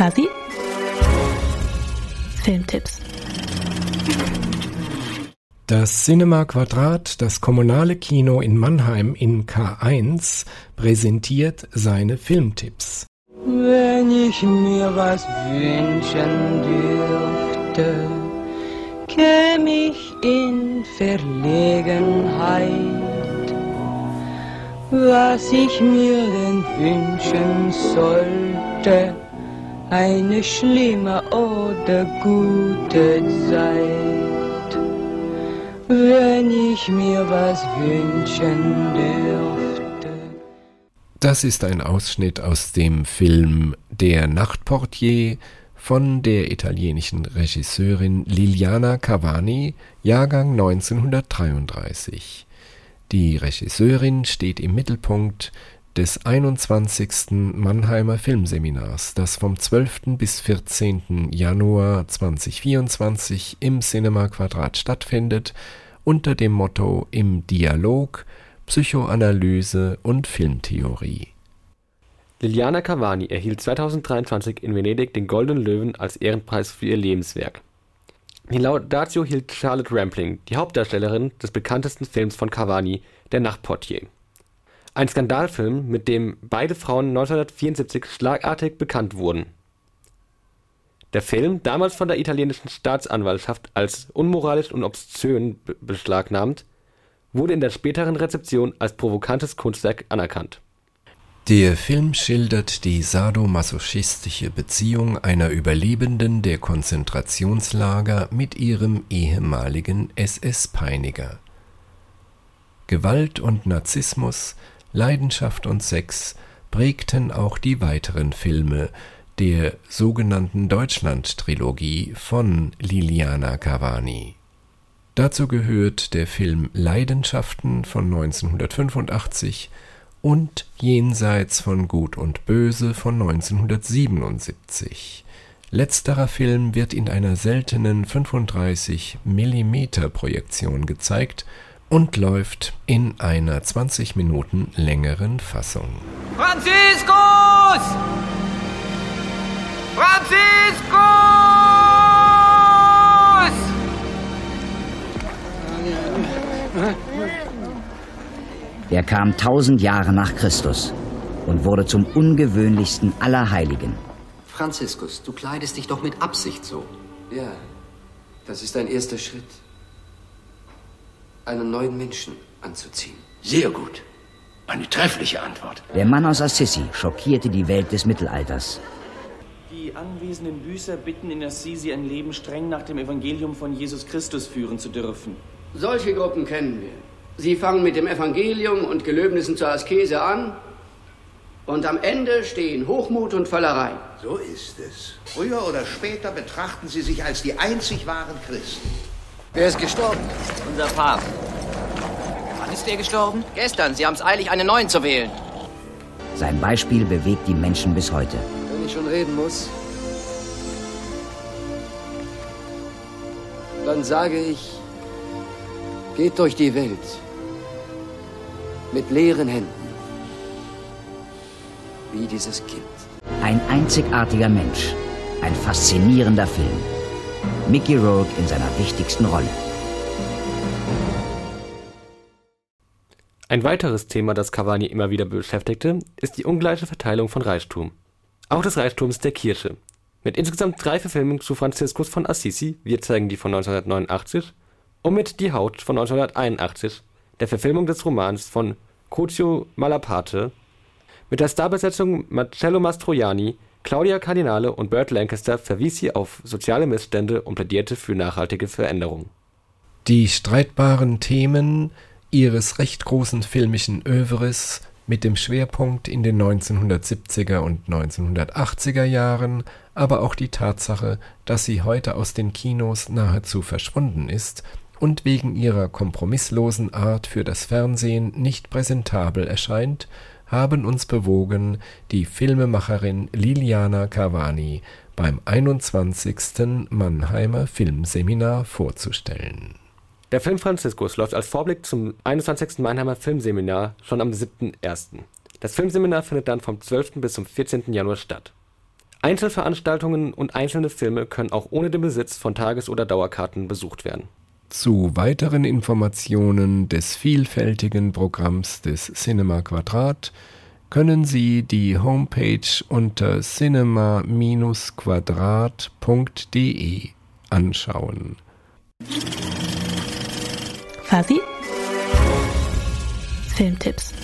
Fadi Filmtipps Das Cinema Quadrat, das kommunale Kino in Mannheim in K1, präsentiert seine Filmtipps. Wenn ich mir was wünschen dürfte, käm ich in Verlegenheit. Was ich mir denn wünschen sollte, eine schlimme oder gute Zeit. Wenn ich mir was wünschen dürfte. Das ist ein Ausschnitt aus dem Film Der Nachtportier von der italienischen Regisseurin Liliana Cavani, Jahrgang 1933. Die Regisseurin steht im Mittelpunkt des 21. Mannheimer Filmseminars, das vom 12. bis 14. Januar 2024 im Cinema Quadrat stattfindet, unter dem Motto Im Dialog Psychoanalyse und Filmtheorie. Liliana Cavani erhielt 2023 in Venedig den Goldenen Löwen als Ehrenpreis für ihr Lebenswerk. Die Laudatio hielt Charlotte Rampling, die Hauptdarstellerin des bekanntesten Films von Cavani, Der Nachtportier. Ein Skandalfilm, mit dem beide Frauen 1974 schlagartig bekannt wurden. Der Film, damals von der italienischen Staatsanwaltschaft als unmoralisch und obszön beschlagnahmt, wurde in der späteren Rezeption als provokantes Kunstwerk anerkannt. Der Film schildert die sadomasochistische Beziehung einer Überlebenden der Konzentrationslager mit ihrem ehemaligen SS-Peiniger. Gewalt und Narzissmus, Leidenschaft und Sex prägten auch die weiteren Filme der sogenannten Deutschland-Trilogie von Liliana Cavani. Dazu gehört der Film Leidenschaften von 1985 und Jenseits von Gut und Böse von 1977. Letzterer Film wird in einer seltenen 35 mm Projektion gezeigt und läuft in einer 20 Minuten längeren Fassung. Franziskus! Franziskus! Er kam tausend Jahre nach Christus und wurde zum ungewöhnlichsten aller Heiligen. Franziskus, du kleidest dich doch mit Absicht so. Ja, das ist ein erster Schritt. Einen neuen Menschen anzuziehen. Sehr gut. Eine treffliche Antwort. Der Mann aus Assisi schockierte die Welt des Mittelalters. Die anwesenden Büßer bitten in Assisi ein Leben streng nach dem Evangelium von Jesus Christus führen zu dürfen. Solche Gruppen kennen wir. Sie fangen mit dem Evangelium und Gelöbnissen zur Askese an und am Ende stehen Hochmut und Völlerei. So ist es. Früher oder später betrachten sie sich als die einzig wahren Christen. Wer ist gestorben? Unser Papst. Wann ist er gestorben? Gestern. Sie haben es eilig, einen neuen zu wählen. Sein Beispiel bewegt die Menschen bis heute. Wenn ich schon reden muss, dann sage ich, geht durch die Welt mit leeren Händen, wie dieses Kind. Ein einzigartiger Mensch, ein faszinierender Film. Mickey Rourke in seiner wichtigsten Rolle. Ein weiteres Thema, das Cavani immer wieder beschäftigte, ist die ungleiche Verteilung von Reichtum. Auch des Reichtums der Kirche. Mit insgesamt drei Verfilmungen zu Franziskus von Assisi, wir zeigen die von 1989, und mit Die Haut von 1981, der Verfilmung des Romans von Coccio Malaparte, mit der Starbesetzung Marcello Mastroianni, Claudia Cardinale und Burt Lancaster verwies sie auf soziale Missstände und plädierte für nachhaltige Veränderung. Die streitbaren Themen ihres recht großen filmischen Övres mit dem Schwerpunkt in den 1970er und 1980er Jahren, aber auch die Tatsache, dass sie heute aus den Kinos nahezu verschwunden ist und wegen ihrer kompromisslosen Art für das Fernsehen nicht präsentabel erscheint, haben uns bewogen, die Filmemacherin Liliana Cavani beim 21. Mannheimer Filmseminar vorzustellen. Der Film Franziskus läuft als Vorblick zum 21. Mannheimer Filmseminar schon am 7.1. Das Filmseminar findet dann vom 12. bis zum 14. Januar statt. Einzelveranstaltungen und einzelne Filme können auch ohne den Besitz von Tages- oder Dauerkarten besucht werden. Zu weiteren Informationen des vielfältigen Programms des Cinema Quadrat können Sie die Homepage unter cinema-quadrat.de anschauen. Fuzzy? Filmtipps.